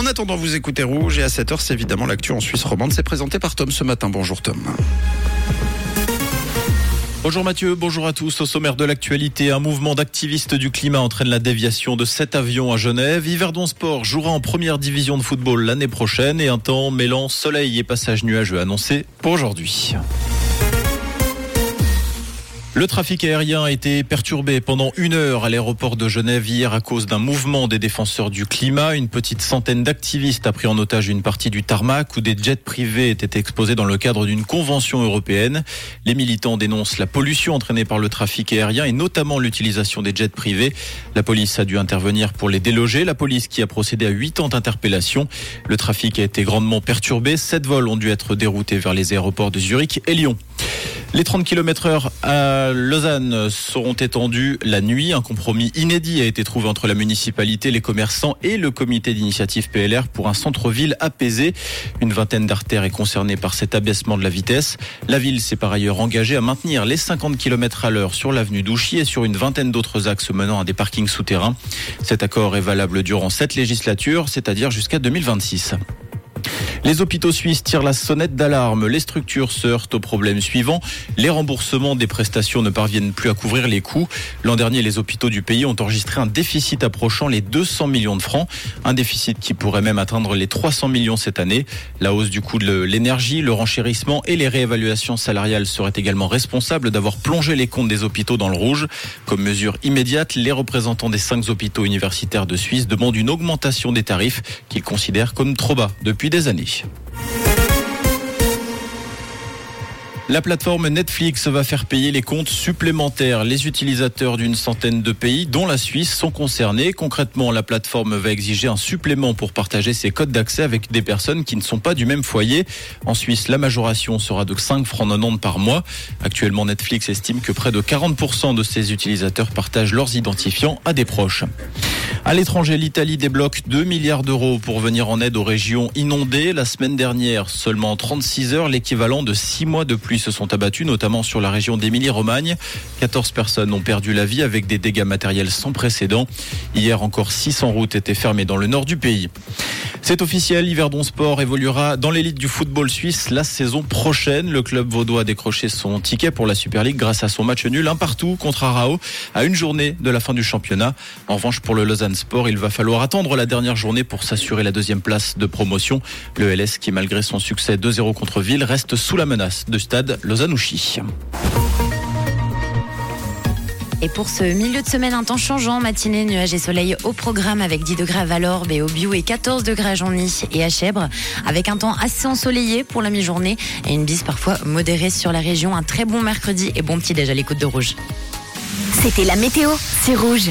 En attendant, vous écoutez Rouge et à 7h, c'est évidemment l'actu en Suisse romande. C'est présenté par Tom ce matin. Bonjour Tom. Bonjour Mathieu, bonjour à tous. Au sommaire de l'actualité, un mouvement d'activistes du climat entraîne la déviation de sept avions à Genève. Yverdon Sport jouera en première division de football l'année prochaine et un temps mêlant soleil et passage nuageux annoncé pour aujourd'hui. Le trafic aérien a été perturbé pendant une heure à l'aéroport de Genève hier à cause d'un mouvement des défenseurs du climat. Une petite centaine d'activistes a pris en otage une partie du tarmac où des jets privés étaient exposés dans le cadre d'une convention européenne. Les militants dénoncent la pollution entraînée par le trafic aérien et notamment l'utilisation des jets privés. La police a dû intervenir pour les déloger. La police qui a procédé à huit ans d'interpellation. Le trafic a été grandement perturbé. Sept vols ont dû être déroutés vers les aéroports de Zurich et Lyon. Les 30 km heure à Lausanne seront étendus la nuit. Un compromis inédit a été trouvé entre la municipalité, les commerçants et le comité d'initiative PLR pour un centre-ville apaisé. Une vingtaine d'artères est concernée par cet abaissement de la vitesse. La ville s'est par ailleurs engagée à maintenir les 50 km à l'heure sur l'avenue d'Ouchy et sur une vingtaine d'autres axes menant à des parkings souterrains. Cet accord est valable durant cette législature, c'est-à-dire jusqu'à 2026. Les hôpitaux suisses tirent la sonnette d'alarme. Les structures se heurtent au problème suivant. Les remboursements des prestations ne parviennent plus à couvrir les coûts. L'an dernier, les hôpitaux du pays ont enregistré un déficit approchant les 200 millions de francs. Un déficit qui pourrait même atteindre les 300 millions cette année. La hausse du coût de l'énergie, le renchérissement et les réévaluations salariales seraient également responsables d'avoir plongé les comptes des hôpitaux dans le rouge. Comme mesure immédiate, les représentants des cinq hôpitaux universitaires de Suisse demandent une augmentation des tarifs qu'ils considèrent comme trop bas depuis des années. La plateforme Netflix va faire payer les comptes supplémentaires. Les utilisateurs d'une centaine de pays, dont la Suisse, sont concernés. Concrètement, la plateforme va exiger un supplément pour partager ses codes d'accès avec des personnes qui ne sont pas du même foyer. En Suisse, la majoration sera de 5 francs 90 par mois. Actuellement, Netflix estime que près de 40% de ses utilisateurs partagent leurs identifiants à des proches. À l'étranger, l'Italie débloque 2 milliards d'euros pour venir en aide aux régions inondées. La semaine dernière, seulement 36 heures, l'équivalent de 6 mois de pluie se sont abattus, notamment sur la région d'Émilie-Romagne. 14 personnes ont perdu la vie avec des dégâts matériels sans précédent. Hier encore, 600 routes étaient fermées dans le nord du pays. C'est officiel, Yverdon Sport évoluera dans l'élite du football suisse la saison prochaine. Le club vaudois a décroché son ticket pour la Super League grâce à son match nul un partout contre Arao à une journée de la fin du championnat. En revanche, pour le Lausanne Sport, il va falloir attendre la dernière journée pour s'assurer la deuxième place de promotion. Le LS, qui malgré son succès 2-0 contre Ville, reste sous la menace de stade Lausanne-Ouchy. Et pour ce milieu de semaine, un temps changeant, matinée, nuages et soleil au programme avec 10 degrés à Valorbe et au Bio et 14 degrés à Genny et à Chèvre, avec un temps assez ensoleillé pour la mi-journée et une bise parfois modérée sur la région. Un très bon mercredi et bon petit déj à l'écoute de Rouge. C'était la météo, c'est Rouge.